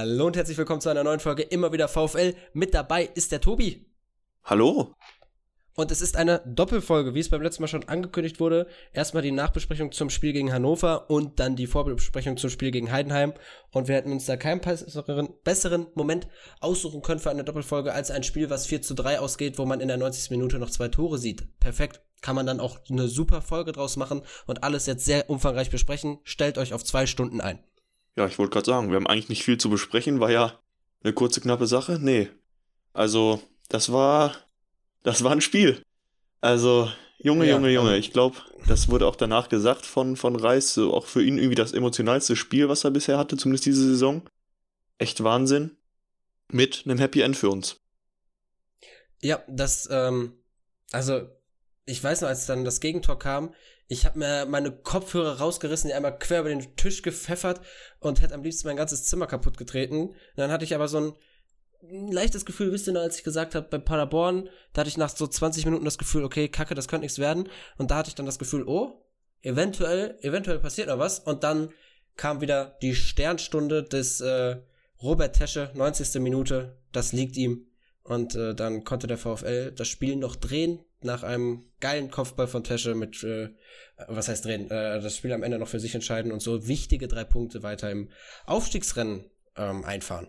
Hallo und herzlich willkommen zu einer neuen Folge immer wieder VfL. Mit dabei ist der Tobi. Hallo. Und es ist eine Doppelfolge, wie es beim letzten Mal schon angekündigt wurde. Erstmal die Nachbesprechung zum Spiel gegen Hannover und dann die Vorbesprechung zum Spiel gegen Heidenheim. Und wir hätten uns da keinen besseren, besseren Moment aussuchen können für eine Doppelfolge als ein Spiel, was 4 zu 3 ausgeht, wo man in der 90. Minute noch zwei Tore sieht. Perfekt. Kann man dann auch eine super Folge draus machen und alles jetzt sehr umfangreich besprechen. Stellt euch auf zwei Stunden ein. Ja, ich wollte gerade sagen, wir haben eigentlich nicht viel zu besprechen, war ja eine kurze, knappe Sache. Nee. Also, das war, das war ein Spiel. Also, Junge, ja, Junge, Junge, ich glaube, das wurde auch danach gesagt von, von Reis, so auch für ihn irgendwie das emotionalste Spiel, was er bisher hatte, zumindest diese Saison. Echt Wahnsinn. Mit einem Happy End für uns. Ja, das, ähm, also, ich weiß noch, als dann das Gegentor kam, ich habe mir meine Kopfhörer rausgerissen, die einmal quer über den Tisch gepfeffert und hätte am liebsten mein ganzes Zimmer kaputt getreten. Und dann hatte ich aber so ein, leichtes Gefühl, wisst ihr noch, als ich gesagt habe, bei Paderborn, da hatte ich nach so 20 Minuten das Gefühl, okay, kacke, das könnte nichts werden. Und da hatte ich dann das Gefühl, oh, eventuell, eventuell passiert noch was. Und dann kam wieder die Sternstunde des äh, Robert Tesche, 90. Minute, das liegt ihm. Und äh, dann konnte der VfL das Spiel noch drehen nach einem geilen Kopfball von Tesche mit, äh, was heißt drehen, äh, das Spiel am Ende noch für sich entscheiden und so wichtige drei Punkte weiter im Aufstiegsrennen ähm, einfahren.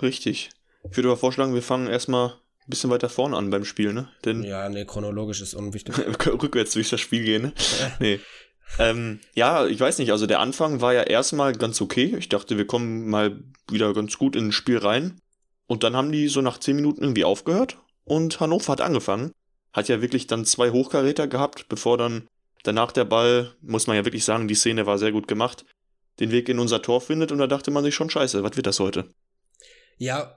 Richtig. Ich würde aber vorschlagen, wir fangen erstmal ein bisschen weiter vorne an beim Spiel, ne? Denn ja, nee, chronologisch ist unwichtig. rückwärts durch das Spiel gehen, ne? nee. Ähm, ja, ich weiß nicht, also der Anfang war ja erstmal ganz okay. Ich dachte, wir kommen mal wieder ganz gut in ein Spiel rein. Und dann haben die so nach zehn Minuten irgendwie aufgehört und Hannover hat angefangen. Hat ja wirklich dann zwei Hochkaräter gehabt, bevor dann danach der Ball, muss man ja wirklich sagen, die Szene war sehr gut gemacht, den Weg in unser Tor findet und da dachte man sich schon, scheiße, was wird das heute? Ja,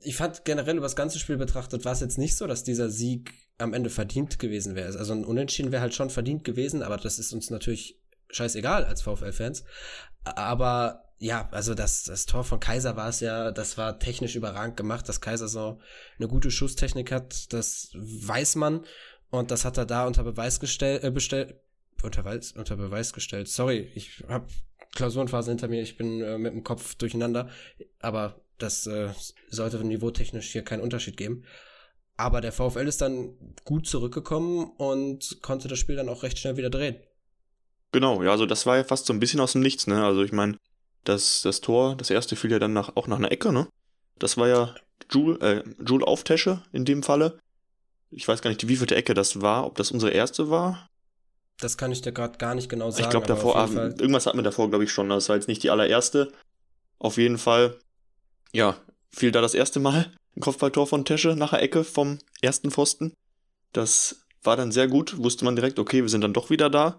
ich fand generell über das ganze Spiel betrachtet, war es jetzt nicht so, dass dieser Sieg am Ende verdient gewesen wäre. Also ein Unentschieden wäre halt schon verdient gewesen, aber das ist uns natürlich scheißegal als VfL-Fans. Aber ja, also das, das Tor von Kaiser war es ja, das war technisch überragend gemacht, dass Kaiser so eine gute Schusstechnik hat, das weiß man und das hat er da unter Beweis gestellt, äh, bestellt, unter, Beweis, unter Beweis gestellt. Sorry, ich habe Klausurenphase hinter mir, ich bin äh, mit dem Kopf durcheinander, aber das äh, sollte niveautechnisch hier keinen Unterschied geben. Aber der VfL ist dann gut zurückgekommen und konnte das Spiel dann auch recht schnell wieder drehen. Genau, ja, also das war ja fast so ein bisschen aus dem Nichts, ne? Also ich meine, das, das Tor, das erste fiel ja dann nach, auch nach einer Ecke, ne? Das war ja Jule, äh, Jule Auftesche in dem Falle. Ich weiß gar nicht, wie vielte Ecke das war, ob das unsere erste war. Das kann ich dir gerade gar nicht genau sagen. Ich glaube davor, ah, irgendwas hatten wir davor, glaube ich, schon. Das war jetzt nicht die allererste. Auf jeden Fall, ja, fiel da das erste Mal ein Kopfballtor von Tesche nach der Ecke vom ersten Pfosten. Das war dann sehr gut, wusste man direkt, okay, wir sind dann doch wieder da.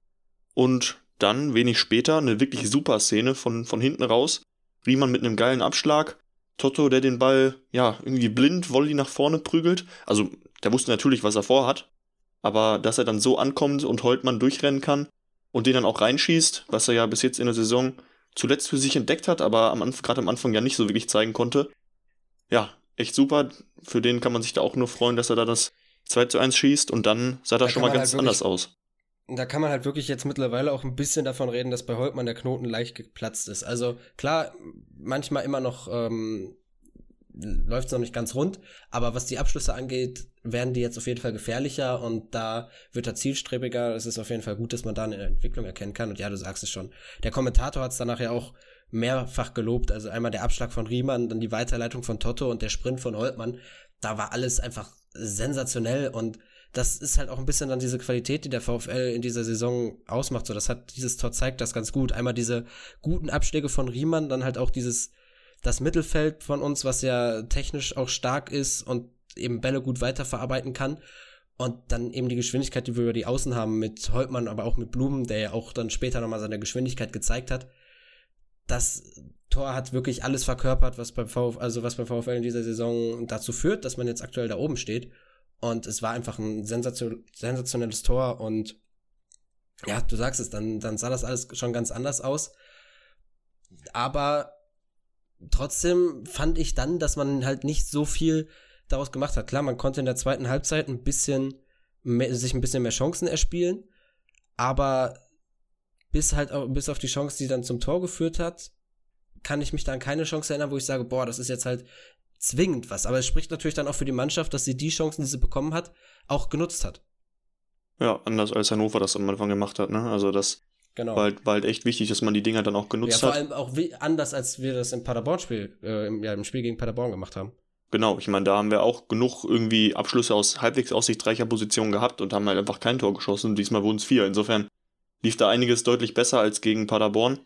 Und dann, wenig später, eine wirklich super Szene von, von hinten raus. Riemann mit einem geilen Abschlag. Toto, der den Ball, ja, irgendwie blind, Volley nach vorne prügelt. Also, der wusste natürlich, was er vorhat. Aber dass er dann so ankommt und Holtmann durchrennen kann und den dann auch reinschießt, was er ja bis jetzt in der Saison zuletzt für sich entdeckt hat, aber gerade am Anfang ja nicht so wirklich zeigen konnte. Ja, echt super. Für den kann man sich da auch nur freuen, dass er da das 2 zu 1 schießt und dann sah das schon mal ganz halt anders aus da kann man halt wirklich jetzt mittlerweile auch ein bisschen davon reden, dass bei Holtmann der Knoten leicht geplatzt ist. Also klar, manchmal immer noch ähm, läuft es noch nicht ganz rund, aber was die Abschlüsse angeht, werden die jetzt auf jeden Fall gefährlicher und da wird er zielstrebiger. Es ist auf jeden Fall gut, dass man da eine Entwicklung erkennen kann. Und ja, du sagst es schon. Der Kommentator hat es danach ja auch mehrfach gelobt. Also einmal der Abschlag von Riemann, dann die Weiterleitung von Toto und der Sprint von Holtmann. Da war alles einfach sensationell und das ist halt auch ein bisschen dann diese Qualität, die der VfL in dieser Saison ausmacht. So, das hat dieses Tor zeigt das ganz gut. Einmal diese guten Abschläge von Riemann, dann halt auch dieses das Mittelfeld von uns, was ja technisch auch stark ist und eben Bälle gut weiterverarbeiten kann. Und dann eben die Geschwindigkeit, die wir über die Außen haben mit Holtmann, aber auch mit Blumen, der ja auch dann später nochmal seine Geschwindigkeit gezeigt hat. Das Tor hat wirklich alles verkörpert, was beim VfL, also was beim VfL in dieser Saison dazu führt, dass man jetzt aktuell da oben steht. Und es war einfach ein sensation sensationelles Tor und ja, du sagst es, dann, dann sah das alles schon ganz anders aus. Aber trotzdem fand ich dann, dass man halt nicht so viel daraus gemacht hat. Klar, man konnte in der zweiten Halbzeit ein bisschen mehr, sich ein bisschen mehr Chancen erspielen, aber bis halt bis auf die Chance, die dann zum Tor geführt hat, kann ich mich da an keine Chance erinnern, wo ich sage, boah, das ist jetzt halt zwingend was. Aber es spricht natürlich dann auch für die Mannschaft, dass sie die Chancen, die sie bekommen hat, auch genutzt hat. Ja, anders als Hannover das am Anfang gemacht hat, ne? Also das genau. war, halt, war halt echt wichtig, dass man die Dinger dann auch genutzt ja, hat. Vor allem auch wie, anders, als wir das im Paderborn-Spiel, äh, im, ja, im Spiel gegen Paderborn gemacht haben. Genau, ich meine, da haben wir auch genug irgendwie Abschlüsse aus halbwegs aussichtsreicher Position gehabt und haben halt einfach kein Tor geschossen. Diesmal wurden es vier. Insofern lief da einiges deutlich besser als gegen Paderborn.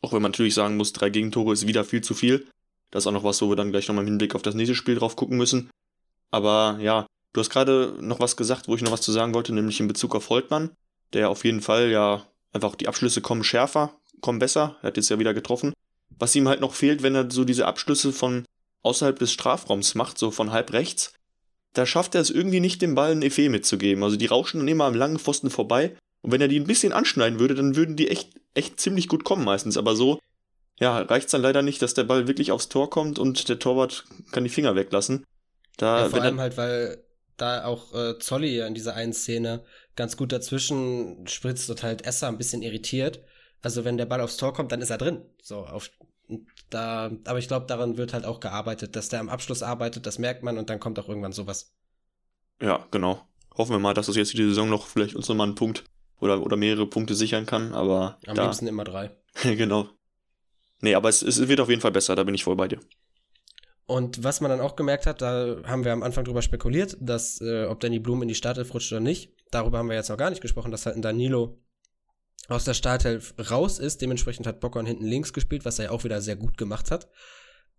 Auch wenn man natürlich sagen muss, drei Gegentore ist wieder viel zu viel. Das ist auch noch was, wo wir dann gleich nochmal im Hinblick auf das nächste Spiel drauf gucken müssen. Aber ja, du hast gerade noch was gesagt, wo ich noch was zu sagen wollte, nämlich in Bezug auf Holtmann, der auf jeden Fall ja einfach die Abschlüsse kommen schärfer, kommen besser. Er hat jetzt ja wieder getroffen. Was ihm halt noch fehlt, wenn er so diese Abschlüsse von außerhalb des Strafraums macht, so von halb rechts, da schafft er es irgendwie nicht, dem Ball ein Effet mitzugeben. Also die rauschen dann immer am langen Pfosten vorbei. Und wenn er die ein bisschen anschneiden würde, dann würden die echt, echt ziemlich gut kommen meistens. Aber so, ja, reicht's dann leider nicht, dass der Ball wirklich aufs Tor kommt und der Torwart kann die Finger weglassen. Da, ja, vor allem halt, weil da auch äh, Zolli ja in dieser einen Szene ganz gut dazwischen spritzt und halt Esser ein bisschen irritiert. Also wenn der Ball aufs Tor kommt, dann ist er drin. So auf da, aber ich glaube, daran wird halt auch gearbeitet, dass der am Abschluss arbeitet, das merkt man und dann kommt auch irgendwann sowas. Ja, genau. Hoffen wir mal, dass das jetzt die Saison noch vielleicht uns nochmal einen Punkt oder, oder mehrere Punkte sichern kann, aber. Am da, liebsten immer drei. genau. Nee, aber es, es wird auf jeden Fall besser, da bin ich voll bei dir. Und was man dann auch gemerkt hat, da haben wir am Anfang drüber spekuliert, dass äh, ob Danny Blum in die Startelf rutscht oder nicht. Darüber haben wir jetzt noch gar nicht gesprochen, dass halt ein Danilo aus der Startelf raus ist. Dementsprechend hat Bockern hinten links gespielt, was er ja auch wieder sehr gut gemacht hat.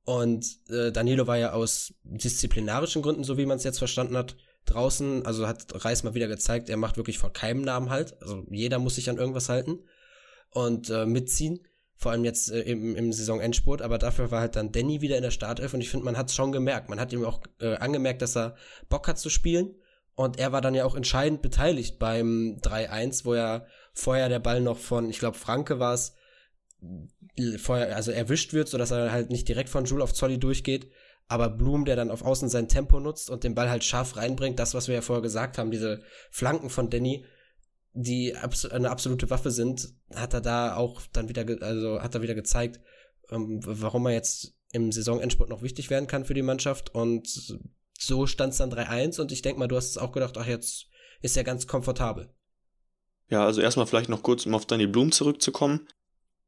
Und äh, Danilo war ja aus disziplinarischen Gründen, so wie man es jetzt verstanden hat, draußen. Also hat Reis mal wieder gezeigt, er macht wirklich vor keinem Namen halt. Also jeder muss sich an irgendwas halten und äh, mitziehen. Vor allem jetzt äh, im, im Saisonendspurt, aber dafür war halt dann Danny wieder in der Startelf und ich finde, man hat es schon gemerkt. Man hat ihm auch äh, angemerkt, dass er Bock hat zu spielen und er war dann ja auch entscheidend beteiligt beim 3-1, wo er vorher der Ball noch von, ich glaube, Franke war es, vorher, also erwischt wird, sodass er halt nicht direkt von Jules auf Zolli durchgeht. Aber Blum, der dann auf Außen sein Tempo nutzt und den Ball halt scharf reinbringt, das, was wir ja vorher gesagt haben, diese Flanken von Danny, die abs eine absolute Waffe sind, hat er da auch dann wieder, also hat er wieder gezeigt, ähm, warum er jetzt im Saisonendspurt noch wichtig werden kann für die Mannschaft. Und so stand es dann 3-1 und ich denke mal, du hast es auch gedacht, ach, jetzt ist er ganz komfortabel. Ja, also erstmal vielleicht noch kurz, um auf Danny Blum zurückzukommen.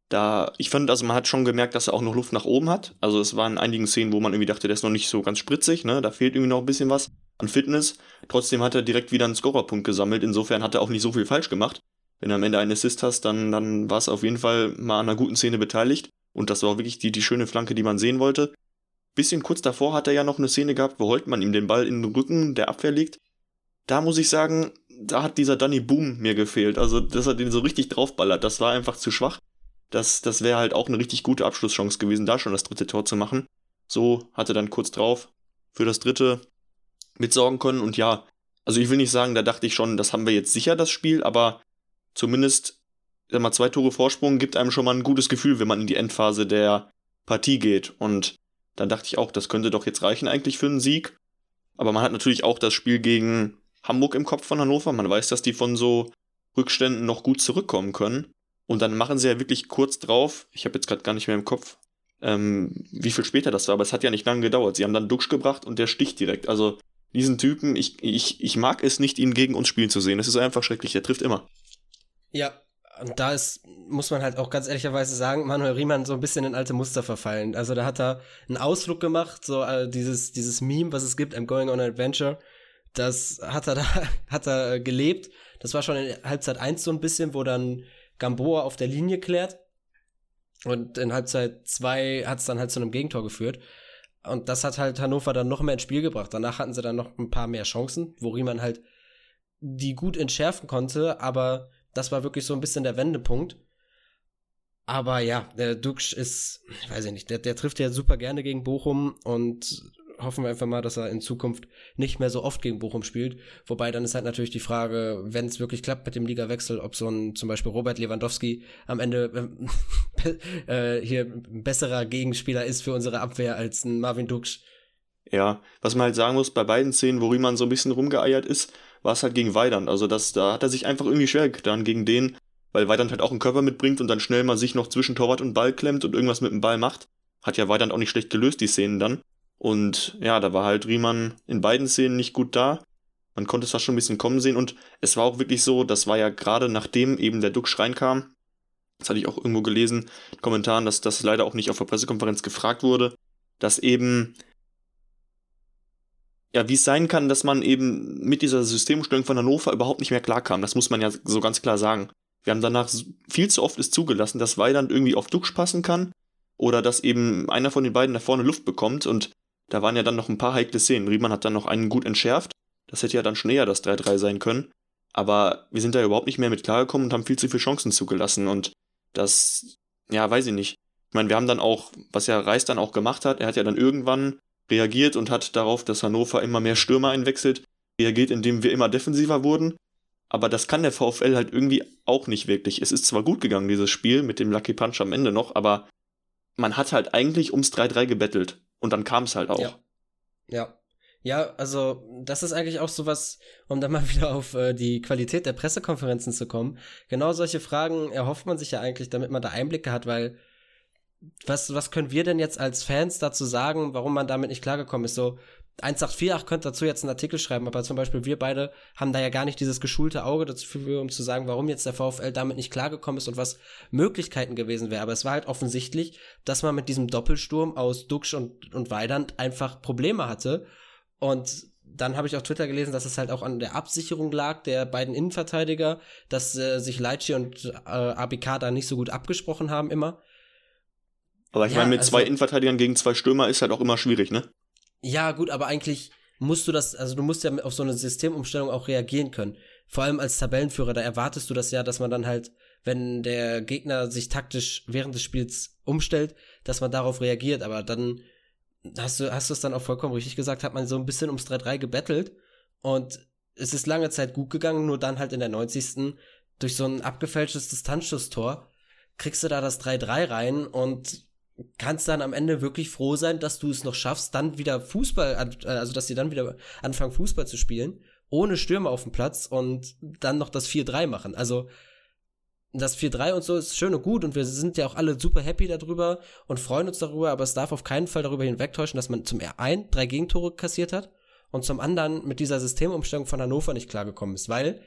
Da, ich fand, also man hat schon gemerkt, dass er auch noch Luft nach oben hat. Also es waren einigen Szenen, wo man irgendwie dachte, der ist noch nicht so ganz spritzig, ne? Da fehlt irgendwie noch ein bisschen was an Fitness. Trotzdem hat er direkt wieder einen Scorerpunkt gesammelt. Insofern hat er auch nicht so viel falsch gemacht. Wenn du am Ende einen Assist hast, dann, dann war es auf jeden Fall mal an einer guten Szene beteiligt. Und das war auch wirklich die, die schöne Flanke, die man sehen wollte. Bisschen kurz davor hat er ja noch eine Szene gehabt, wo Holtmann ihm den Ball in den Rücken der Abwehr legt. Da muss ich sagen, da hat dieser Danny Boom mir gefehlt. Also, dass er den so richtig draufballert, das war einfach zu schwach. Das, das wäre halt auch eine richtig gute Abschlusschance gewesen, da schon das dritte Tor zu machen. So hat er dann kurz drauf für das dritte mitsorgen können. Und ja, also ich will nicht sagen, da dachte ich schon, das haben wir jetzt sicher, das Spiel, aber zumindest, sag mal, zwei Tore Vorsprung gibt einem schon mal ein gutes Gefühl, wenn man in die Endphase der Partie geht. Und dann dachte ich auch, das könnte doch jetzt reichen eigentlich für einen Sieg. Aber man hat natürlich auch das Spiel gegen Hamburg im Kopf von Hannover. Man weiß, dass die von so Rückständen noch gut zurückkommen können. Und dann machen sie ja wirklich kurz drauf, ich habe jetzt gerade gar nicht mehr im Kopf, ähm, wie viel später das war, aber es hat ja nicht lange gedauert. Sie haben dann Duxch gebracht und der sticht direkt. Also diesen Typen, ich, ich, ich mag es nicht, ihn gegen uns spielen zu sehen. Es ist einfach schrecklich, der trifft immer. Ja, und da ist, muss man halt auch ganz ehrlicherweise sagen, Manuel Riemann so ein bisschen in alte Muster verfallen. Also da hat er einen Ausflug gemacht, so äh, dieses, dieses Meme, was es gibt, I'm going on an adventure das hat er da, hat er gelebt. Das war schon in Halbzeit 1 so ein bisschen, wo dann Gamboa auf der Linie klärt. Und in Halbzeit 2 hat es dann halt zu einem Gegentor geführt. Und das hat halt Hannover dann noch mehr ins Spiel gebracht. Danach hatten sie dann noch ein paar mehr Chancen, wo Riemann halt die gut entschärfen konnte, aber das war wirklich so ein bisschen der Wendepunkt. Aber ja, der Dux ist, weiß ich nicht, der, der trifft ja super gerne gegen Bochum und hoffen wir einfach mal, dass er in Zukunft nicht mehr so oft gegen Bochum spielt. Wobei dann ist halt natürlich die Frage, wenn es wirklich klappt mit dem Ligawechsel, ob so ein zum Beispiel Robert Lewandowski am Ende äh, äh, hier ein besserer Gegenspieler ist für unsere Abwehr als ein Marvin Duksch. Ja, was man halt sagen muss, bei beiden Szenen, wo Riemann so ein bisschen rumgeeiert ist, war es halt gegen Weidand. Also das, da hat er sich einfach irgendwie schwer getan, gegen den weil Weidand halt auch einen Körper mitbringt und dann schnell mal sich noch zwischen Torwart und Ball klemmt und irgendwas mit dem Ball macht. Hat ja Weidand auch nicht schlecht gelöst, die Szenen dann. Und ja, da war halt Riemann in beiden Szenen nicht gut da. Man konnte es fast schon ein bisschen kommen sehen und es war auch wirklich so, das war ja gerade nachdem eben der Duxch reinkam, das hatte ich auch irgendwo gelesen, in Kommentaren, dass das leider auch nicht auf der Pressekonferenz gefragt wurde, dass eben ja, wie es sein kann, dass man eben mit dieser Systemumstellung von Hannover überhaupt nicht mehr klarkam. Das muss man ja so ganz klar sagen. Wir haben danach viel zu oft es zugelassen, dass Weiland irgendwie auf Duxch passen kann oder dass eben einer von den beiden da vorne Luft bekommt und da waren ja dann noch ein paar heikle Szenen. Riemann hat dann noch einen gut entschärft. Das hätte ja dann schon eher das 3-3 sein können. Aber wir sind da überhaupt nicht mehr mit klargekommen und haben viel zu viele Chancen zugelassen. Und das, ja, weiß ich nicht. Ich meine, wir haben dann auch, was ja Reis dann auch gemacht hat, er hat ja dann irgendwann reagiert und hat darauf, dass Hannover immer mehr Stürmer einwechselt, reagiert, indem wir immer defensiver wurden. Aber das kann der VfL halt irgendwie auch nicht wirklich. Es ist zwar gut gegangen, dieses Spiel mit dem Lucky Punch am Ende noch, aber man hat halt eigentlich ums 3-3 gebettelt. Und dann kam es halt auch. Ja. ja. Ja, also das ist eigentlich auch sowas, um dann mal wieder auf äh, die Qualität der Pressekonferenzen zu kommen. Genau solche Fragen erhofft man sich ja eigentlich, damit man da Einblicke hat, weil was, was können wir denn jetzt als Fans dazu sagen, warum man damit nicht klargekommen ist? So, 1848 könnte dazu jetzt einen Artikel schreiben, aber zum Beispiel wir beide haben da ja gar nicht dieses geschulte Auge dafür, um zu sagen, warum jetzt der VfL damit nicht klargekommen ist und was Möglichkeiten gewesen wäre. Aber es war halt offensichtlich, dass man mit diesem Doppelsturm aus Duxch und, und Weidand einfach Probleme hatte. Und dann habe ich auf Twitter gelesen, dass es halt auch an der Absicherung lag der beiden Innenverteidiger, dass äh, sich Leitchi und äh, ABK da nicht so gut abgesprochen haben immer. Aber ich ja, meine, mit also, zwei Innenverteidigern gegen zwei Stürmer ist halt auch immer schwierig, ne? Ja, gut, aber eigentlich musst du das, also du musst ja auf so eine Systemumstellung auch reagieren können. Vor allem als Tabellenführer, da erwartest du das ja, dass man dann halt, wenn der Gegner sich taktisch während des Spiels umstellt, dass man darauf reagiert. Aber dann hast du, hast du es dann auch vollkommen richtig gesagt, hat man so ein bisschen ums 3-3 gebettelt und es ist lange Zeit gut gegangen, nur dann halt in der 90. durch so ein abgefälschtes Distanzschusstor kriegst du da das 3-3 rein und kannst dann am Ende wirklich froh sein, dass du es noch schaffst, dann wieder Fußball, äh, also dass sie dann wieder anfangen, Fußball zu spielen, ohne Stürme auf dem Platz und dann noch das 4-3 machen. Also das 4-3 und so ist schön und gut und wir sind ja auch alle super happy darüber und freuen uns darüber, aber es darf auf keinen Fall darüber hinwegtäuschen, dass man zum einen drei Gegentore kassiert hat und zum anderen mit dieser Systemumstellung von Hannover nicht klargekommen ist, weil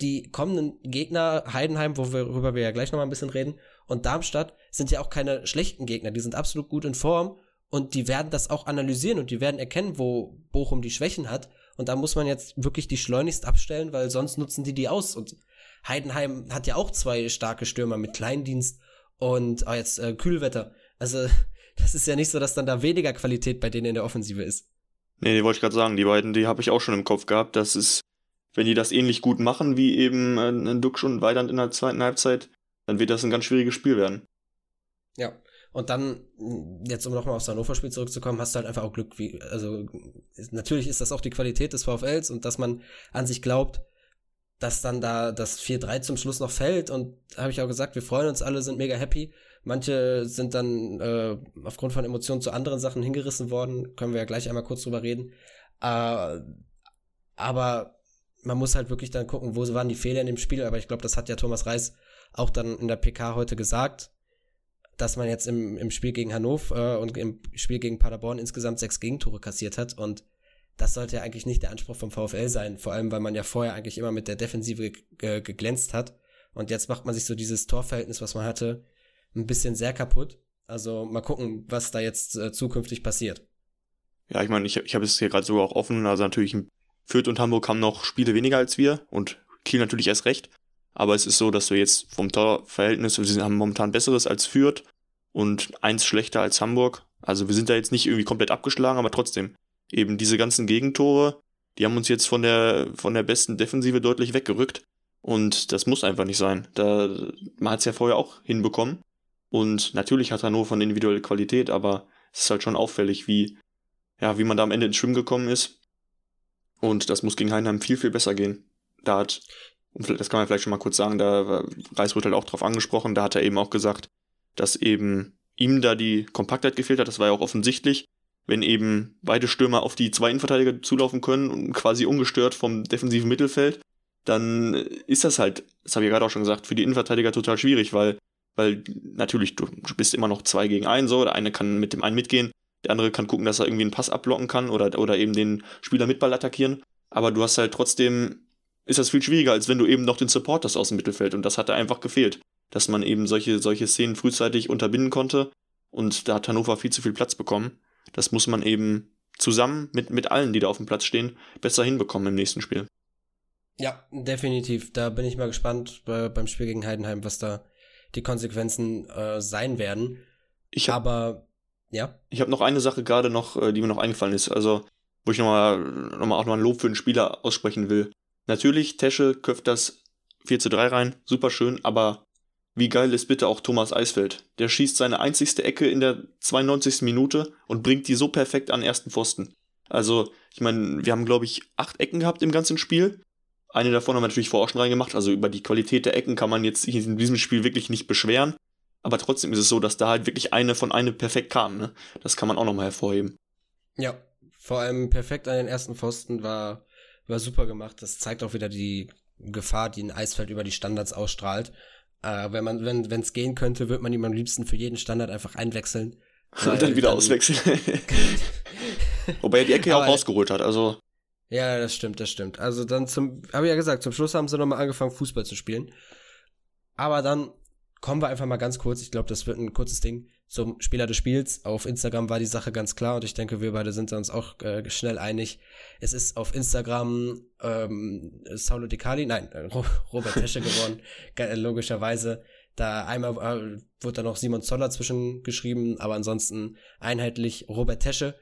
die kommenden Gegner, Heidenheim, worüber wir ja gleich nochmal ein bisschen reden, und Darmstadt sind ja auch keine schlechten Gegner, die sind absolut gut in Form und die werden das auch analysieren und die werden erkennen, wo Bochum die Schwächen hat und da muss man jetzt wirklich die schleunigst abstellen, weil sonst nutzen die die aus und Heidenheim hat ja auch zwei starke Stürmer mit Kleindienst und oh, jetzt äh, Kühlwetter. Also das ist ja nicht so, dass dann da weniger Qualität bei denen in der Offensive ist. Nee, die wollte ich gerade sagen. Die beiden, die habe ich auch schon im Kopf gehabt. Das ist wenn die das ähnlich gut machen wie eben äh, Duxch und Weidand in der zweiten Halbzeit, dann wird das ein ganz schwieriges Spiel werden. Ja. Und dann, jetzt um nochmal aufs Hannover-Spiel zurückzukommen, hast du halt einfach auch Glück, wie, also natürlich ist das auch die Qualität des VfLs und dass man an sich glaubt, dass dann da das 4-3 zum Schluss noch fällt und habe ich auch gesagt, wir freuen uns alle, sind mega happy. Manche sind dann äh, aufgrund von Emotionen zu anderen Sachen hingerissen worden, können wir ja gleich einmal kurz drüber reden. Äh, aber man muss halt wirklich dann gucken, wo waren die Fehler in dem Spiel, aber ich glaube, das hat ja Thomas Reis auch dann in der PK heute gesagt, dass man jetzt im, im Spiel gegen Hannover äh, und im Spiel gegen Paderborn insgesamt sechs Gegentore kassiert hat und das sollte ja eigentlich nicht der Anspruch vom VfL sein, vor allem weil man ja vorher eigentlich immer mit der Defensive geglänzt hat und jetzt macht man sich so dieses Torverhältnis, was man hatte, ein bisschen sehr kaputt. Also mal gucken, was da jetzt äh, zukünftig passiert. Ja, ich meine, ich, ich habe es hier gerade sogar auch offen, also natürlich Fürth und Hamburg haben noch Spiele weniger als wir und Kiel natürlich erst recht. Aber es ist so, dass wir jetzt vom Torverhältnis, wir haben momentan besseres als Fürth und eins schlechter als Hamburg. Also wir sind da jetzt nicht irgendwie komplett abgeschlagen, aber trotzdem. Eben diese ganzen Gegentore, die haben uns jetzt von der, von der besten Defensive deutlich weggerückt. Und das muss einfach nicht sein. Da, man hat es ja vorher auch hinbekommen. Und natürlich hat Hannover eine individuelle Qualität, aber es ist halt schon auffällig, wie, ja, wie man da am Ende ins Schwimmen gekommen ist. Und das muss gegen Heinheim viel, viel besser gehen. Da hat, das kann man vielleicht schon mal kurz sagen, da Reis wird halt auch drauf angesprochen, da hat er eben auch gesagt, dass eben ihm da die Kompaktheit gefehlt hat, das war ja auch offensichtlich, wenn eben beide Stürmer auf die zwei Innenverteidiger zulaufen können und quasi ungestört vom defensiven Mittelfeld, dann ist das halt, das habe ich gerade auch schon gesagt, für die Innenverteidiger total schwierig, weil, weil natürlich, du, du bist immer noch zwei gegen einen so, der eine kann mit dem einen mitgehen, der andere kann gucken, dass er irgendwie einen Pass abblocken kann oder, oder eben den Spieler mit Ball attackieren. Aber du hast halt trotzdem, ist das viel schwieriger, als wenn du eben noch den Support hast aus dem Mittelfeld. Und das hat da einfach gefehlt, dass man eben solche, solche Szenen frühzeitig unterbinden konnte. Und da hat Hannover viel zu viel Platz bekommen. Das muss man eben zusammen mit, mit allen, die da auf dem Platz stehen, besser hinbekommen im nächsten Spiel. Ja, definitiv. Da bin ich mal gespannt äh, beim Spiel gegen Heidenheim, was da die Konsequenzen äh, sein werden. Ich hab, Aber ja. Ich habe noch eine Sache gerade noch, äh, die mir noch eingefallen ist. Also, wo ich nochmal noch mal auch noch ein Lob für den Spieler aussprechen will. Natürlich, Tesche köpft das 4 zu 3 rein, super schön, aber wie geil ist bitte auch Thomas Eisfeld? Der schießt seine einzigste Ecke in der 92. Minute und bringt die so perfekt an ersten Pfosten. Also, ich meine, wir haben, glaube ich, acht Ecken gehabt im ganzen Spiel. Eine davon haben wir natürlich vorher auch schon reingemacht. Also über die Qualität der Ecken kann man jetzt in diesem Spiel wirklich nicht beschweren. Aber trotzdem ist es so, dass da halt wirklich eine von eine perfekt kam. Ne? Das kann man auch nochmal hervorheben. Ja, vor allem perfekt an den ersten Pfosten war, war super gemacht. Das zeigt auch wieder die Gefahr, die ein Eisfeld über die Standards ausstrahlt. Äh, wenn man, wenn es gehen könnte, würde man ihm am liebsten für jeden Standard einfach einwechseln. Und dann wieder dann, auswechseln. Wobei er die Ecke ja auch rausgeholt hat, also. Ja, das stimmt, das stimmt. Also dann zum, habe ich ja gesagt, zum Schluss haben sie nochmal angefangen, Fußball zu spielen. Aber dann kommen wir einfach mal ganz kurz, ich glaube, das wird ein kurzes Ding, zum Spieler des Spiels. Auf Instagram war die Sache ganz klar und ich denke, wir beide sind uns auch äh, schnell einig. Es ist auf Instagram ähm, Saulo Di Cali, nein, äh, Robert Tesche geworden, logischerweise. Da einmal äh, wurde da noch Simon Zoller zwischengeschrieben, aber ansonsten einheitlich Robert Tesche.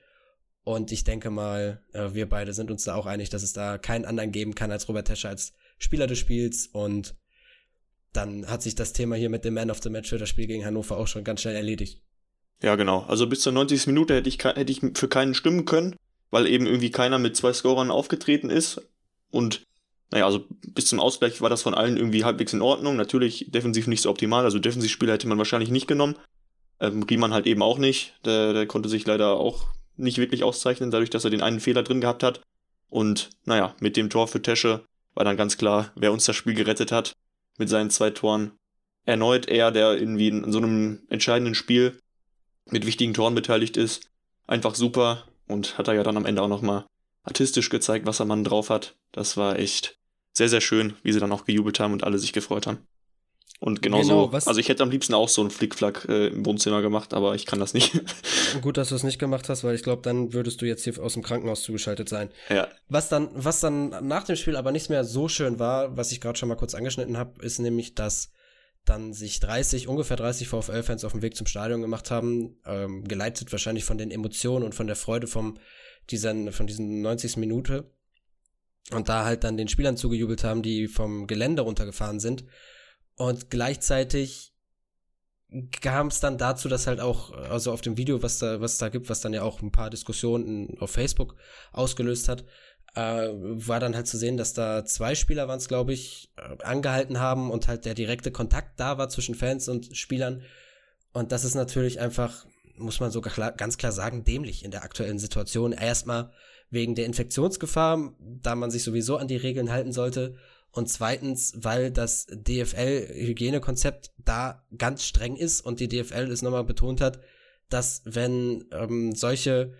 Und ich denke mal, äh, wir beide sind uns da auch einig, dass es da keinen anderen geben kann als Robert Tesche als Spieler des Spiels und dann hat sich das Thema hier mit dem Man of the Match für das Spiel gegen Hannover auch schon ganz schnell erledigt. Ja, genau. Also bis zur 90. Minute hätte ich, hätte ich für keinen stimmen können, weil eben irgendwie keiner mit zwei Scorern aufgetreten ist. Und naja, also bis zum Ausgleich war das von allen irgendwie halbwegs in Ordnung. Natürlich defensiv nicht so optimal. Also Defensivspieler hätte man wahrscheinlich nicht genommen. Ähm, Riemann halt eben auch nicht. Der, der konnte sich leider auch nicht wirklich auszeichnen, dadurch, dass er den einen Fehler drin gehabt hat. Und naja, mit dem Tor für Tesche war dann ganz klar, wer uns das Spiel gerettet hat mit seinen zwei Toren. Erneut er, der irgendwie in so einem entscheidenden Spiel mit wichtigen Toren beteiligt ist. Einfach super und hat er ja dann am Ende auch nochmal artistisch gezeigt, was er Mann drauf hat. Das war echt sehr, sehr schön, wie sie dann auch gejubelt haben und alle sich gefreut haben. Und genauso, genau, also ich hätte am liebsten auch so einen Flickflack äh, im Wohnzimmer gemacht, aber ich kann das nicht. Gut, dass du es nicht gemacht hast, weil ich glaube, dann würdest du jetzt hier aus dem Krankenhaus zugeschaltet sein. Ja. Was dann, was dann nach dem Spiel aber nicht mehr so schön war, was ich gerade schon mal kurz angeschnitten habe, ist nämlich, dass dann sich 30, ungefähr 30 VfL-Fans auf dem Weg zum Stadion gemacht haben, ähm, geleitet wahrscheinlich von den Emotionen und von der Freude vom, diesen, von diesen 90. Minute. Und da halt dann den Spielern zugejubelt haben, die vom Gelände runtergefahren sind und gleichzeitig kam es dann dazu, dass halt auch, also auf dem Video, was da, was da gibt, was dann ja auch ein paar Diskussionen auf Facebook ausgelöst hat, äh, war dann halt zu sehen, dass da zwei Spieler waren es, glaube ich, äh, angehalten haben und halt der direkte Kontakt da war zwischen Fans und Spielern. Und das ist natürlich einfach, muss man sogar klar, ganz klar sagen, dämlich in der aktuellen Situation. Erstmal wegen der Infektionsgefahr, da man sich sowieso an die Regeln halten sollte und zweitens, weil das DFL-Hygienekonzept da ganz streng ist und die DFL es nochmal betont hat, dass wenn ähm, solche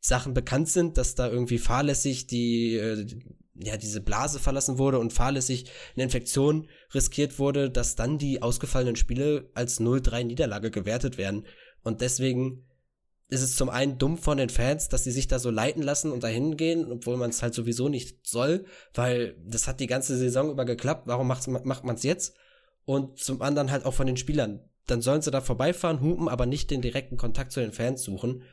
Sachen bekannt sind, dass da irgendwie fahrlässig die, äh, ja, diese Blase verlassen wurde und fahrlässig eine Infektion riskiert wurde, dass dann die ausgefallenen Spiele als 0-3 Niederlage gewertet werden. Und deswegen ist es zum einen dumm von den Fans, dass sie sich da so leiten lassen und dahin gehen, obwohl man es halt sowieso nicht soll, weil das hat die ganze Saison über geklappt. Warum macht man es jetzt? Und zum anderen halt auch von den Spielern. Dann sollen sie da vorbeifahren, hupen, aber nicht den direkten Kontakt zu den Fans suchen.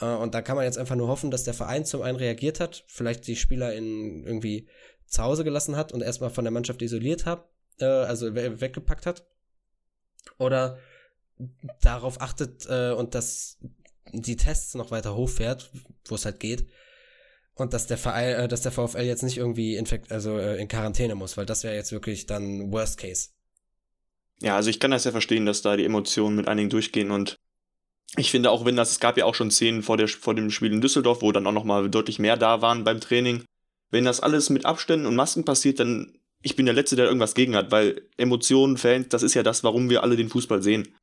Äh, und da kann man jetzt einfach nur hoffen, dass der Verein zum einen reagiert hat, vielleicht die Spieler in irgendwie zu Hause gelassen hat und erstmal von der Mannschaft isoliert hat, äh, also weggepackt hat. Oder darauf achtet äh, und das die Tests noch weiter hochfährt, wo es halt geht. Und dass der Verein, äh, dass der VfL jetzt nicht irgendwie infekt, also äh, in Quarantäne muss, weil das wäre jetzt wirklich dann Worst Case. Ja, also ich kann das ja verstehen, dass da die Emotionen mit einigen durchgehen und ich finde auch, wenn das, es gab ja auch schon Szenen vor, der, vor dem Spiel in Düsseldorf, wo dann auch nochmal deutlich mehr da waren beim Training. wenn das alles mit Abständen und Masken passiert, dann ich bin der Letzte, der irgendwas gegen hat, weil Emotionen, Fans, das ist ja das, warum wir alle den Fußball sehen.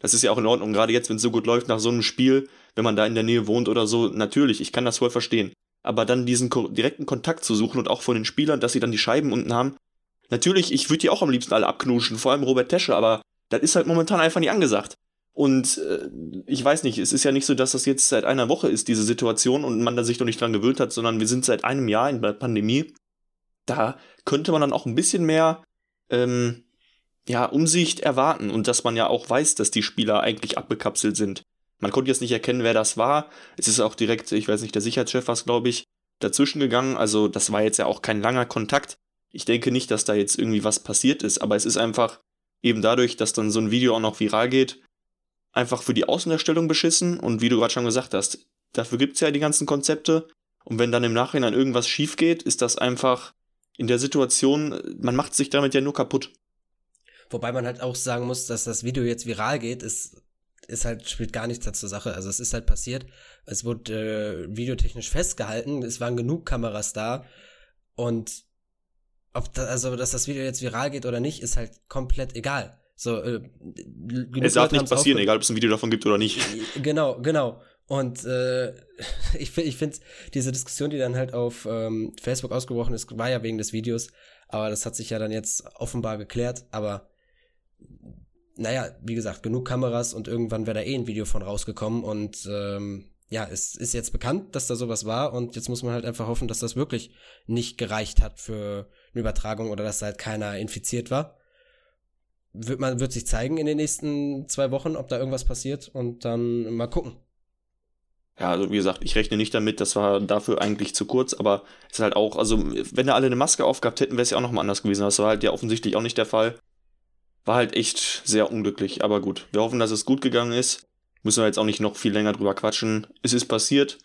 Das ist ja auch in Ordnung, gerade jetzt, wenn es so gut läuft nach so einem Spiel, wenn man da in der Nähe wohnt oder so, natürlich, ich kann das voll verstehen. Aber dann diesen direkten Kontakt zu suchen und auch von den Spielern, dass sie dann die Scheiben unten haben. Natürlich, ich würde die auch am liebsten alle abknuschen, vor allem Robert Tesche, aber das ist halt momentan einfach nicht angesagt. Und äh, ich weiß nicht, es ist ja nicht so, dass das jetzt seit einer Woche ist, diese Situation, und man da sich noch nicht dran gewöhnt hat, sondern wir sind seit einem Jahr in der Pandemie. Da könnte man dann auch ein bisschen mehr ähm, ja, Umsicht erwarten und dass man ja auch weiß, dass die Spieler eigentlich abgekapselt sind. Man konnte jetzt nicht erkennen, wer das war. Es ist auch direkt, ich weiß nicht, der Sicherheitschef war es, glaube ich, dazwischen gegangen. Also das war jetzt ja auch kein langer Kontakt. Ich denke nicht, dass da jetzt irgendwie was passiert ist, aber es ist einfach eben dadurch, dass dann so ein Video auch noch viral geht, einfach für die Außenerstellung beschissen. Und wie du gerade schon gesagt hast, dafür gibt es ja die ganzen Konzepte. Und wenn dann im Nachhinein irgendwas schief geht, ist das einfach in der Situation, man macht sich damit ja nur kaputt. Wobei man halt auch sagen muss, dass das Video jetzt viral geht, ist, ist halt, spielt gar nichts dazu Sache. Also es ist halt passiert. Es wurde äh, videotechnisch festgehalten. Es waren genug Kameras da. Und ob da, also, dass das Video jetzt viral geht oder nicht, ist halt komplett egal. So, äh, es darf nicht passieren, egal ob es ein Video davon gibt oder nicht. Genau, genau. Und äh, ich, ich finde, diese Diskussion, die dann halt auf ähm, Facebook ausgebrochen ist, war ja wegen des Videos. Aber das hat sich ja dann jetzt offenbar geklärt. Aber naja, wie gesagt, genug Kameras und irgendwann wäre da eh ein Video von rausgekommen. Und ähm, ja, es ist jetzt bekannt, dass da sowas war. Und jetzt muss man halt einfach hoffen, dass das wirklich nicht gereicht hat für eine Übertragung oder dass da halt keiner infiziert war wird man wird sich zeigen in den nächsten zwei Wochen, ob da irgendwas passiert und dann mal gucken. Ja, also wie gesagt, ich rechne nicht damit, das war dafür eigentlich zu kurz, aber es ist halt auch, also wenn da alle eine Maske aufgehabt hätten, wäre es ja auch nochmal anders gewesen. Das war halt ja offensichtlich auch nicht der Fall. War halt echt sehr unglücklich, aber gut. Wir hoffen, dass es gut gegangen ist. Müssen wir jetzt auch nicht noch viel länger drüber quatschen. Es ist passiert.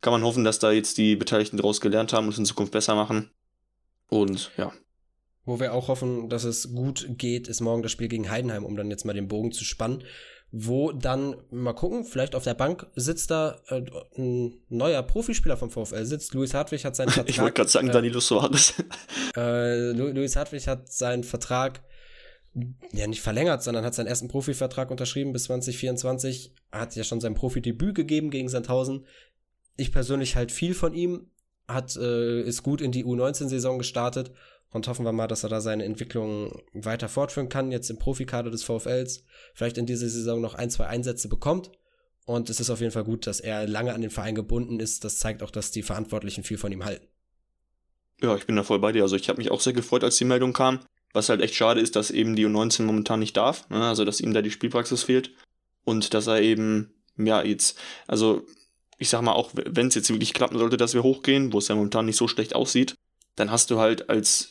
Kann man hoffen, dass da jetzt die Beteiligten daraus gelernt haben und es in Zukunft besser machen. Und ja, wo wir auch hoffen, dass es gut geht, ist morgen das Spiel gegen Heidenheim, um dann jetzt mal den Bogen zu spannen. Wo dann, mal gucken, vielleicht auf der Bank sitzt da äh, ein neuer Profispieler vom VfL sitzt. Luis Hartwig hat seinen Vertrag. ich wollte gerade sagen, äh, Danilo Soares. äh, Luis Hartwig hat seinen Vertrag ja nicht verlängert, sondern hat seinen ersten Profivertrag unterschrieben bis 2024. Hat ja schon sein Profidebüt gegeben gegen Sandhausen. Ich persönlich halt viel von ihm. Hat, äh, ist gut in die U19-Saison gestartet und hoffen wir mal, dass er da seine Entwicklung weiter fortführen kann, jetzt im Profikader des VfLs, vielleicht in dieser Saison noch ein, zwei Einsätze bekommt. Und es ist auf jeden Fall gut, dass er lange an den Verein gebunden ist. Das zeigt auch, dass die Verantwortlichen viel von ihm halten. Ja, ich bin da voll bei dir. Also ich habe mich auch sehr gefreut, als die Meldung kam. Was halt echt schade ist, dass eben die U19 momentan nicht darf. Ne? Also dass ihm da die Spielpraxis fehlt. Und dass er eben, ja, jetzt, also ich sag mal, auch wenn es jetzt wirklich klappen sollte, dass wir hochgehen, wo es ja momentan nicht so schlecht aussieht, dann hast du halt als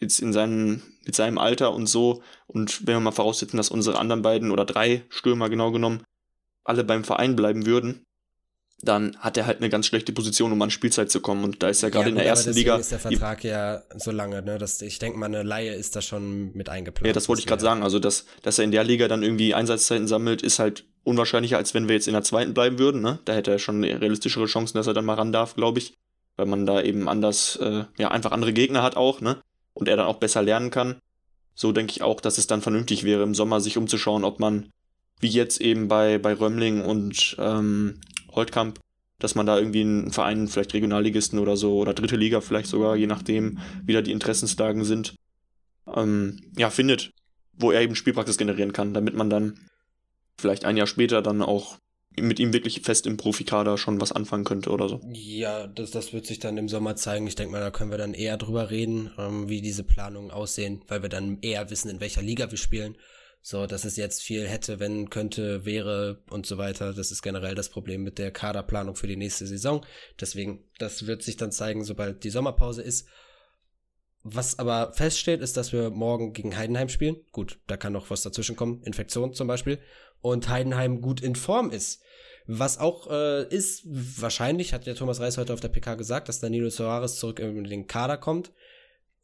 jetzt in seinem, mit seinem Alter und so, und wenn wir mal voraussetzen, dass unsere anderen beiden oder drei Stürmer genau genommen alle beim Verein bleiben würden, dann hat er halt eine ganz schlechte Position, um an Spielzeit zu kommen. Und da ist er gerade ja, in der ersten Liga. ist der Vertrag ja so lange, ne? Das, ich denke mal, eine Laie ist da schon mit eingeplant. Ja, das wollte ich gerade sagen. Also, dass, dass er in der Liga dann irgendwie Einsatzzeiten sammelt, ist halt unwahrscheinlicher, als wenn wir jetzt in der zweiten bleiben würden. Ne? Da hätte er schon realistischere Chancen, dass er dann mal ran darf, glaube ich weil man da eben anders, äh, ja, einfach andere Gegner hat auch, ne? Und er dann auch besser lernen kann. So denke ich auch, dass es dann vernünftig wäre, im Sommer sich umzuschauen, ob man, wie jetzt eben bei, bei Römling und ähm, Holtkamp, dass man da irgendwie einen Verein, vielleicht Regionalligisten oder so, oder dritte Liga vielleicht sogar, je nachdem, wie da die Interessenslagen sind, ähm, ja, findet, wo er eben Spielpraxis generieren kann, damit man dann vielleicht ein Jahr später dann auch mit ihm wirklich fest im Profikader schon was anfangen könnte oder so. Ja, das, das wird sich dann im Sommer zeigen. Ich denke mal, da können wir dann eher drüber reden, ähm, wie diese Planungen aussehen, weil wir dann eher wissen, in welcher Liga wir spielen. So, dass es jetzt viel hätte, wenn, könnte, wäre und so weiter. Das ist generell das Problem mit der Kaderplanung für die nächste Saison. Deswegen, das wird sich dann zeigen, sobald die Sommerpause ist. Was aber feststeht, ist, dass wir morgen gegen Heidenheim spielen. Gut, da kann noch was dazwischen kommen, Infektion zum Beispiel. Und Heidenheim gut in Form ist. Was auch äh, ist, wahrscheinlich, hat ja Thomas Reis heute auf der PK gesagt, dass Danilo Soares zurück in den Kader kommt.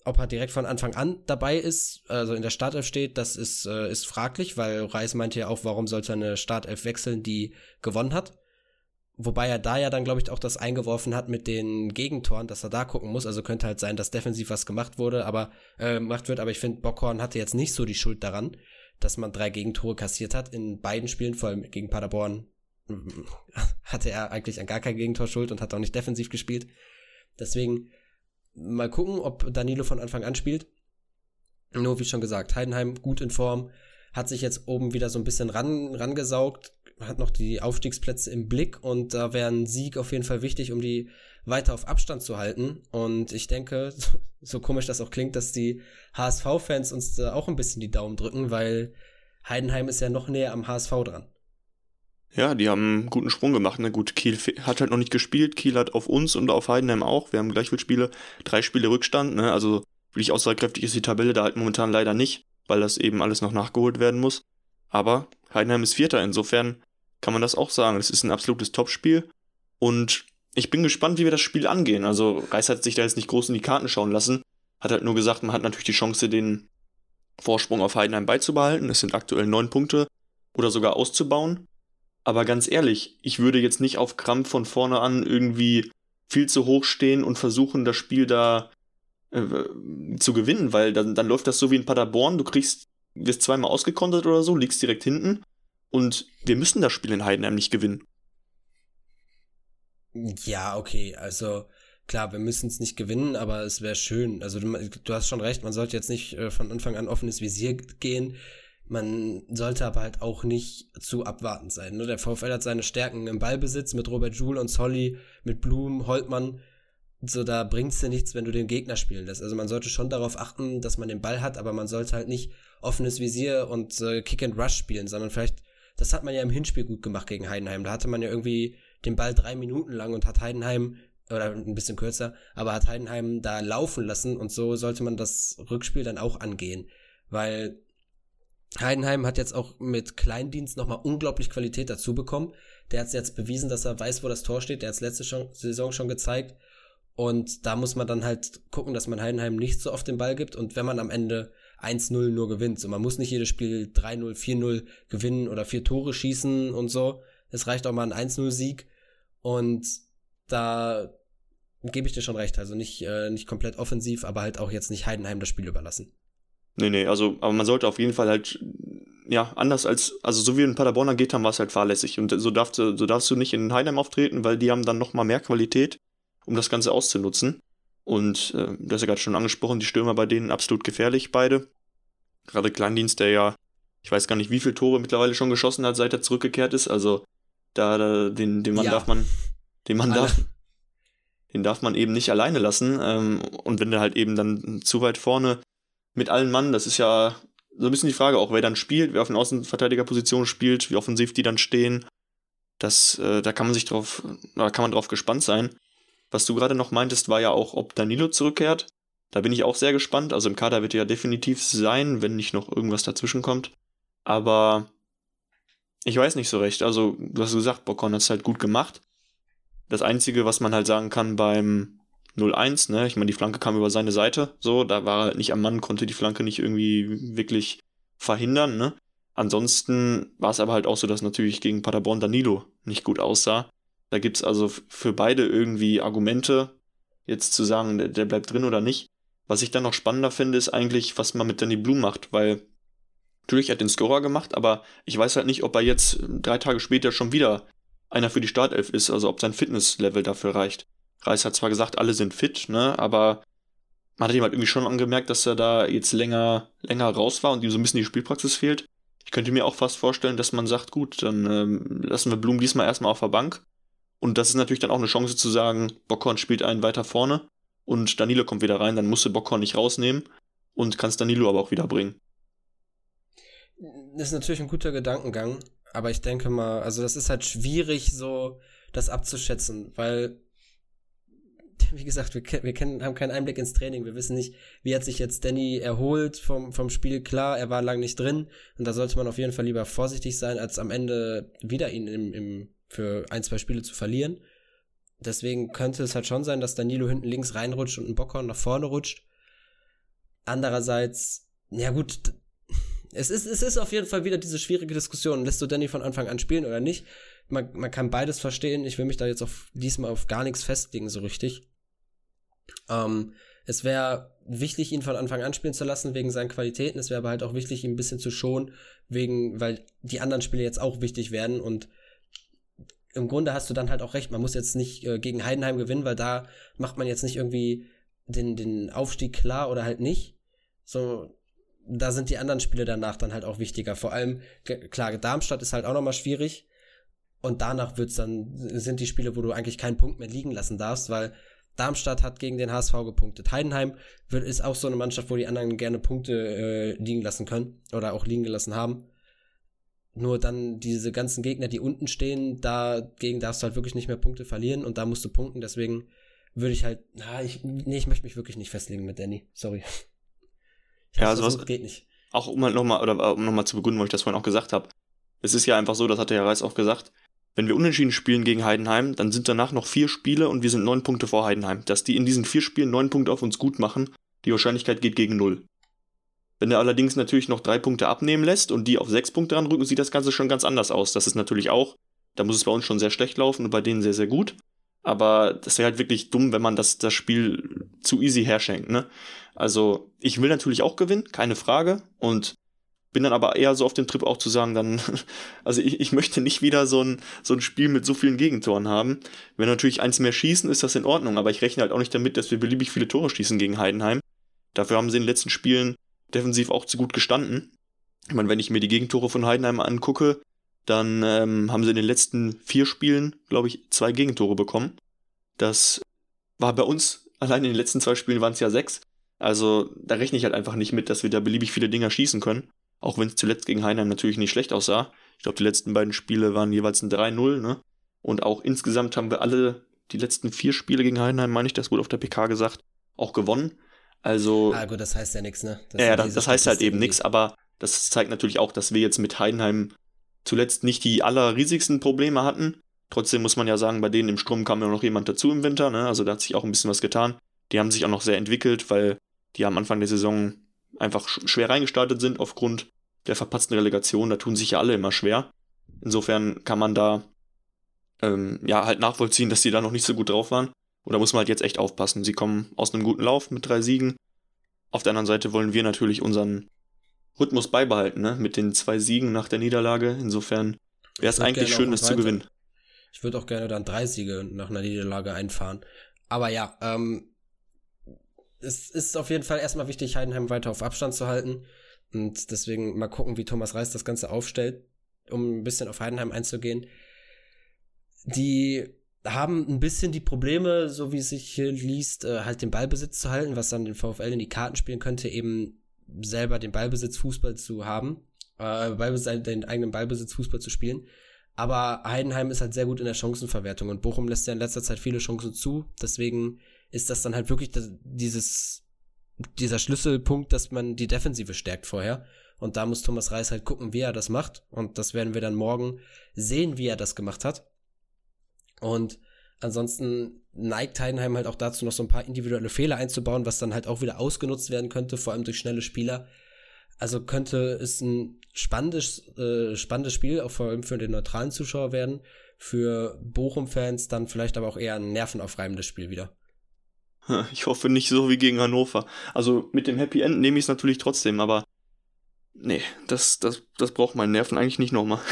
Ob er direkt von Anfang an dabei ist, also in der Startelf steht, das ist, äh, ist fraglich, weil Reis meinte ja auch, warum sollte er eine Startelf wechseln, die gewonnen hat. Wobei er da ja dann, glaube ich, auch das eingeworfen hat mit den Gegentoren, dass er da gucken muss. Also könnte halt sein, dass defensiv was gemacht wurde, aber äh, gemacht wird. Aber ich finde, Bockhorn hatte jetzt nicht so die Schuld daran, dass man drei Gegentore kassiert hat in beiden Spielen, vor allem gegen Paderborn hatte er eigentlich an gar kein Gegentor Schuld und hat auch nicht defensiv gespielt. Deswegen mal gucken, ob Danilo von Anfang an spielt. Nur wie schon gesagt, Heidenheim gut in Form, hat sich jetzt oben wieder so ein bisschen ran, rangesaugt, hat noch die Aufstiegsplätze im Blick und da wäre ein Sieg auf jeden Fall wichtig, um die weiter auf Abstand zu halten. Und ich denke, so komisch das auch klingt, dass die HSV-Fans uns da auch ein bisschen die Daumen drücken, weil Heidenheim ist ja noch näher am HSV dran. Ja, die haben einen guten Sprung gemacht. Ne? Gut, Kiel hat halt noch nicht gespielt. Kiel hat auf uns und auf Heidenheim auch. Wir haben gleich viele Spiele, drei Spiele Rückstand. Ne? Also wirklich aussagekräftig ist die Tabelle da halt momentan leider nicht, weil das eben alles noch nachgeholt werden muss. Aber Heidenheim ist Vierter, insofern kann man das auch sagen. Es ist ein absolutes Topspiel und ich bin gespannt, wie wir das Spiel angehen. Also Reis hat sich da jetzt nicht groß in die Karten schauen lassen, hat halt nur gesagt, man hat natürlich die Chance, den Vorsprung auf Heidenheim beizubehalten. Es sind aktuell neun Punkte oder sogar auszubauen. Aber ganz ehrlich, ich würde jetzt nicht auf Krampf von vorne an irgendwie viel zu hoch stehen und versuchen, das Spiel da äh, zu gewinnen, weil dann, dann läuft das so wie in Paderborn, du kriegst, wirst zweimal ausgekontert oder so, liegst direkt hinten und wir müssen das Spiel in Heidenheim nicht gewinnen. Ja, okay, also klar, wir müssen es nicht gewinnen, aber es wäre schön. Also du, du, hast schon recht, man sollte jetzt nicht äh, von Anfang an offenes Visier gehen. Man sollte aber halt auch nicht zu abwartend sein. Ne? Der VfL hat seine Stärken im Ballbesitz mit Robert Joule und Solly, mit Blum, Holtmann. So, da bringt's dir nichts, wenn du den Gegner spielen lässt. Also man sollte schon darauf achten, dass man den Ball hat, aber man sollte halt nicht offenes Visier und äh, Kick and Rush spielen, sondern vielleicht, das hat man ja im Hinspiel gut gemacht gegen Heidenheim. Da hatte man ja irgendwie den Ball drei Minuten lang und hat Heidenheim, oder ein bisschen kürzer, aber hat Heidenheim da laufen lassen und so sollte man das Rückspiel dann auch angehen. Weil Heidenheim hat jetzt auch mit Kleindienst nochmal unglaublich Qualität dazu bekommen. Der hat jetzt bewiesen, dass er weiß, wo das Tor steht. Der hat es letzte Saison schon gezeigt. Und da muss man dann halt gucken, dass man Heidenheim nicht so oft den Ball gibt. Und wenn man am Ende 1-0 nur gewinnt, so man muss nicht jedes Spiel 3-0, 4-0 gewinnen oder vier Tore schießen und so. Es reicht auch mal ein 1-0-Sieg. Und da gebe ich dir schon recht. Also nicht, äh, nicht komplett offensiv, aber halt auch jetzt nicht Heidenheim das Spiel überlassen. Nee, nee, also, aber man sollte auf jeden Fall halt, ja, anders als, also so wie in Paderborn geht haben, war es halt fahrlässig. Und so darfst du, so darfst du nicht in Heidenheim auftreten, weil die haben dann nochmal mehr Qualität, um das Ganze auszunutzen. Und äh, du hast ja gerade schon angesprochen, die Stürmer bei denen absolut gefährlich, beide. Gerade Kleindienst, der ja, ich weiß gar nicht, wie viele Tore mittlerweile schon geschossen hat, seit er zurückgekehrt ist. Also da, da den, den Mann ja. darf man, den Mann Alle. darf, den darf man eben nicht alleine lassen. Ähm, und wenn der halt eben dann zu weit vorne mit allen Mann, das ist ja so ein bisschen die Frage auch, wer dann spielt, wer auf den Außenverteidigerpositionen spielt, wie offensiv die dann stehen. Das, äh, da kann man sich drauf, da kann man drauf gespannt sein. Was du gerade noch meintest, war ja auch, ob Danilo zurückkehrt. Da bin ich auch sehr gespannt. Also im Kader wird er ja definitiv sein, wenn nicht noch irgendwas dazwischen kommt. Aber ich weiß nicht so recht. Also, du hast gesagt, Bocon hat es halt gut gemacht. Das Einzige, was man halt sagen kann beim 0-1, ne? Ich meine, die Flanke kam über seine Seite, so, da war er halt nicht am Mann, konnte die Flanke nicht irgendwie wirklich verhindern, ne? Ansonsten war es aber halt auch so, dass natürlich gegen Paderborn Danilo nicht gut aussah. Da gibt's also für beide irgendwie Argumente, jetzt zu sagen, der, der bleibt drin oder nicht. Was ich dann noch spannender finde, ist eigentlich, was man mit Danny Blum macht, weil natürlich hat den Scorer gemacht, aber ich weiß halt nicht, ob er jetzt drei Tage später schon wieder einer für die Startelf ist, also ob sein Fitnesslevel dafür reicht. Reis hat zwar gesagt, alle sind fit, ne, aber man hat ihm halt irgendwie schon angemerkt, dass er da jetzt länger, länger raus war und ihm so ein bisschen die Spielpraxis fehlt. Ich könnte mir auch fast vorstellen, dass man sagt, gut, dann ähm, lassen wir Blum diesmal erstmal auf der Bank. Und das ist natürlich dann auch eine Chance zu sagen, Bockhorn spielt einen weiter vorne und Danilo kommt wieder rein, dann musst du Bockhorn nicht rausnehmen und kannst Danilo aber auch wieder bringen. Das ist natürlich ein guter Gedankengang, aber ich denke mal, also das ist halt schwierig, so das abzuschätzen, weil wie gesagt, wir, wir kennen, haben keinen Einblick ins Training. Wir wissen nicht, wie hat sich jetzt Danny erholt vom, vom Spiel. Klar, er war lang nicht drin und da sollte man auf jeden Fall lieber vorsichtig sein, als am Ende wieder ihn im, im, für ein, zwei Spiele zu verlieren. Deswegen könnte es halt schon sein, dass Danilo hinten links reinrutscht und ein Bockhorn nach vorne rutscht. Andererseits, ja gut, es ist, es ist auf jeden Fall wieder diese schwierige Diskussion. Lässt du Danny von Anfang an spielen oder nicht? man, man kann beides verstehen. Ich will mich da jetzt auf diesmal auf gar nichts festlegen, so richtig. Ähm, es wäre wichtig, ihn von Anfang an spielen zu lassen, wegen seinen Qualitäten. Es wäre aber halt auch wichtig, ihn ein bisschen zu schonen, wegen, weil die anderen Spiele jetzt auch wichtig werden und im Grunde hast du dann halt auch recht, man muss jetzt nicht äh, gegen Heidenheim gewinnen, weil da macht man jetzt nicht irgendwie den, den Aufstieg klar oder halt nicht. So, da sind die anderen Spiele danach dann halt auch wichtiger. Vor allem, klar, Darmstadt ist halt auch nochmal schwierig. Und danach wird's dann, sind die Spiele, wo du eigentlich keinen Punkt mehr liegen lassen darfst, weil Darmstadt hat gegen den HSV gepunktet. Heidenheim wird, ist auch so eine Mannschaft, wo die anderen gerne Punkte äh, liegen lassen können oder auch liegen gelassen haben. Nur dann diese ganzen Gegner, die unten stehen, dagegen darfst du halt wirklich nicht mehr Punkte verlieren und da musst du punkten. Deswegen würde ich halt, na, ich, nee, ich möchte mich wirklich nicht festlegen mit Danny. Sorry. Ich ja, also was geht nicht. Auch um halt nochmal, oder um nochmal zu begründen, weil ich das vorhin auch gesagt habe. Es ist ja einfach so, das hat der Herr Reis auch gesagt, wenn wir unentschieden spielen gegen Heidenheim, dann sind danach noch vier Spiele und wir sind neun Punkte vor Heidenheim. Dass die in diesen vier Spielen neun Punkte auf uns gut machen, die Wahrscheinlichkeit geht gegen null. Wenn er allerdings natürlich noch drei Punkte abnehmen lässt und die auf sechs Punkte ranrücken, sieht das Ganze schon ganz anders aus. Das ist natürlich auch, da muss es bei uns schon sehr schlecht laufen und bei denen sehr, sehr gut. Aber das wäre halt wirklich dumm, wenn man das, das Spiel zu easy herschenkt, ne? Also, ich will natürlich auch gewinnen, keine Frage. Und bin dann aber eher so auf dem Trip auch zu sagen, dann, also ich, ich möchte nicht wieder so ein, so ein Spiel mit so vielen Gegentoren haben. Wenn natürlich eins mehr schießen, ist das in Ordnung, aber ich rechne halt auch nicht damit, dass wir beliebig viele Tore schießen gegen Heidenheim. Dafür haben sie in den letzten Spielen defensiv auch zu gut gestanden. Ich meine, wenn ich mir die Gegentore von Heidenheim angucke, dann ähm, haben sie in den letzten vier Spielen, glaube ich, zwei Gegentore bekommen. Das war bei uns, allein in den letzten zwei Spielen waren es ja sechs. Also da rechne ich halt einfach nicht mit, dass wir da beliebig viele Dinger schießen können. Auch wenn es zuletzt gegen Heinheim natürlich nicht schlecht aussah. Ich glaube, die letzten beiden Spiele waren jeweils ein 3-0, ne? Und auch insgesamt haben wir alle die letzten vier Spiele gegen Heinheim, meine ich, das wurde auf der PK gesagt, auch gewonnen. Also. Ah, gut, das heißt ja nichts, ne? Das ja, das, das heißt halt eben nichts, aber das zeigt natürlich auch, dass wir jetzt mit Heidenheim zuletzt nicht die allerriesigsten Probleme hatten. Trotzdem muss man ja sagen, bei denen im Sturm kam ja noch jemand dazu im Winter, ne? Also da hat sich auch ein bisschen was getan. Die haben sich auch noch sehr entwickelt, weil die am Anfang der Saison einfach schwer reingestartet sind aufgrund der verpatzten Relegation. Da tun sich ja alle immer schwer. Insofern kann man da ähm, ja halt nachvollziehen, dass die da noch nicht so gut drauf waren. Und da muss man halt jetzt echt aufpassen. Sie kommen aus einem guten Lauf mit drei Siegen. Auf der anderen Seite wollen wir natürlich unseren Rhythmus beibehalten, ne? Mit den zwei Siegen nach der Niederlage. Insofern wäre es eigentlich schön, das zu gewinnen. Ich würde auch gerne dann drei Siege nach einer Niederlage einfahren. Aber ja, ähm, es ist auf jeden Fall erstmal wichtig, Heidenheim weiter auf Abstand zu halten. Und deswegen mal gucken, wie Thomas Reis das Ganze aufstellt, um ein bisschen auf Heidenheim einzugehen. Die haben ein bisschen die Probleme, so wie es sich hier liest, äh, halt den Ballbesitz zu halten, was dann den VfL in die Karten spielen könnte, eben selber den Ballbesitz Fußball zu haben, äh, Ballbesitz, den eigenen Ballbesitz Fußball zu spielen. Aber Heidenheim ist halt sehr gut in der Chancenverwertung und Bochum lässt ja in letzter Zeit viele Chancen zu. Deswegen ist das dann halt wirklich das, dieses, dieser Schlüsselpunkt, dass man die Defensive stärkt vorher. Und da muss Thomas Reis halt gucken, wie er das macht. Und das werden wir dann morgen sehen, wie er das gemacht hat. Und ansonsten neigt Heidenheim halt auch dazu, noch so ein paar individuelle Fehler einzubauen, was dann halt auch wieder ausgenutzt werden könnte, vor allem durch schnelle Spieler. Also könnte es ein spannendes, äh, spannendes Spiel, auch vor allem für den neutralen Zuschauer werden. Für Bochum-Fans dann vielleicht aber auch eher ein nervenaufreibendes Spiel wieder. Ich hoffe nicht so wie gegen Hannover. Also mit dem Happy End nehme ich es natürlich trotzdem, aber nee, das, das, das braucht meinen Nerven eigentlich nicht nochmal.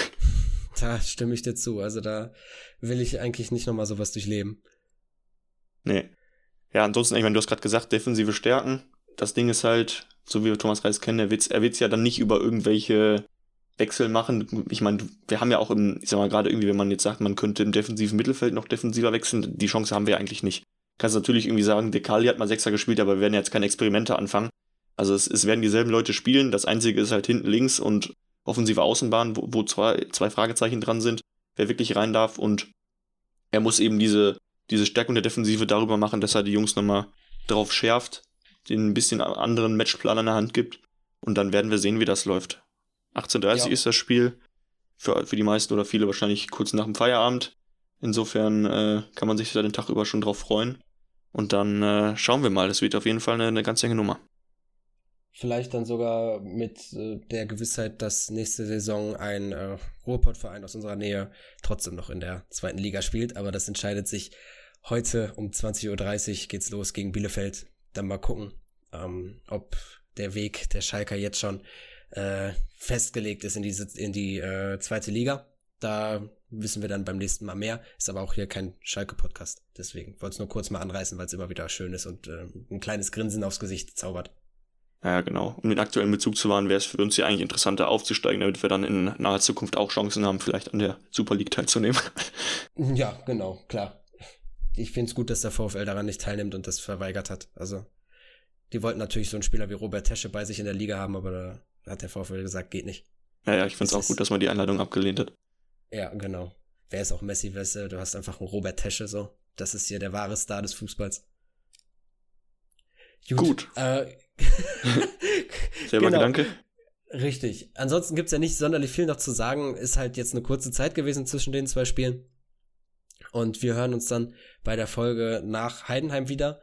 Da stimme ich dir zu. Also da will ich eigentlich nicht nochmal sowas durchleben. Nee. Ja, ansonsten, ich meine, du hast gerade gesagt, defensive Stärken. Das Ding ist halt, so wie wir Thomas Reis kennen, er wird er wird's ja dann nicht über irgendwelche Wechsel machen. Ich meine, wir haben ja auch im, ich sag mal, gerade irgendwie, wenn man jetzt sagt, man könnte im defensiven Mittelfeld noch defensiver wechseln, die Chance haben wir eigentlich nicht. Kannst natürlich irgendwie sagen, Dekali hat mal Sechser gespielt, aber wir werden jetzt keine Experimente anfangen. Also es, es werden dieselben Leute spielen. Das einzige ist halt hinten links und offensive Außenbahn, wo, wo zwei, zwei Fragezeichen dran sind, wer wirklich rein darf. Und er muss eben diese, diese Stärkung der Defensive darüber machen, dass er die Jungs nochmal drauf schärft, den ein bisschen anderen Matchplan an der Hand gibt. Und dann werden wir sehen, wie das läuft. 18.30 ja. ist das Spiel. Für, für die meisten oder viele wahrscheinlich kurz nach dem Feierabend. Insofern äh, kann man sich da den Tag über schon drauf freuen. Und dann äh, schauen wir mal. Das wird auf jeden Fall eine, eine ganz enge Nummer. Vielleicht dann sogar mit äh, der Gewissheit, dass nächste Saison ein äh, Ruhrpottverein aus unserer Nähe trotzdem noch in der zweiten Liga spielt. Aber das entscheidet sich heute um 20.30 Uhr geht's los gegen Bielefeld. Dann mal gucken, ähm, ob der Weg der Schalker jetzt schon äh, festgelegt ist in die, in die äh, zweite Liga. Da wissen wir dann beim nächsten Mal mehr. Ist aber auch hier kein Schalke-Podcast. Deswegen wollte es nur kurz mal anreißen, weil es immer wieder schön ist und äh, ein kleines Grinsen aufs Gesicht zaubert. Ja, genau. Um den aktuellen Bezug zu wahren, wäre es für uns ja eigentlich interessanter aufzusteigen, damit wir dann in naher Zukunft auch Chancen haben, vielleicht an der Super League teilzunehmen. Ja, genau, klar. Ich finde es gut, dass der VfL daran nicht teilnimmt und das verweigert hat. Also, die wollten natürlich so einen Spieler wie Robert Tesche bei sich in der Liga haben, aber da hat der VfL gesagt, geht nicht. Ja, ja, ich finde es auch gut, dass man die Einladung abgelehnt hat. Ja, genau. Wer ist auch Messi, weißt du, du hast einfach einen Robert Tesche so. Das ist hier der wahre Star des Fußballs. Gut. gut. Äh, Selber genau. Gedanke. Richtig. Ansonsten gibt's ja nicht sonderlich viel noch zu sagen. Ist halt jetzt eine kurze Zeit gewesen zwischen den zwei Spielen. Und wir hören uns dann bei der Folge nach Heidenheim wieder.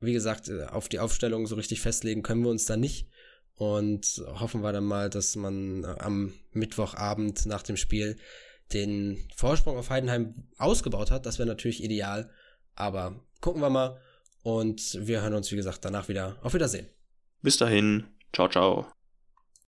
Wie gesagt, äh, auf die Aufstellung so richtig festlegen können wir uns da nicht. Und hoffen wir dann mal, dass man äh, am Mittwochabend nach dem Spiel den Vorsprung auf Heidenheim ausgebaut hat. Das wäre natürlich ideal. Aber gucken wir mal. Und wir hören uns, wie gesagt, danach wieder. Auf Wiedersehen. Bis dahin. Ciao, ciao.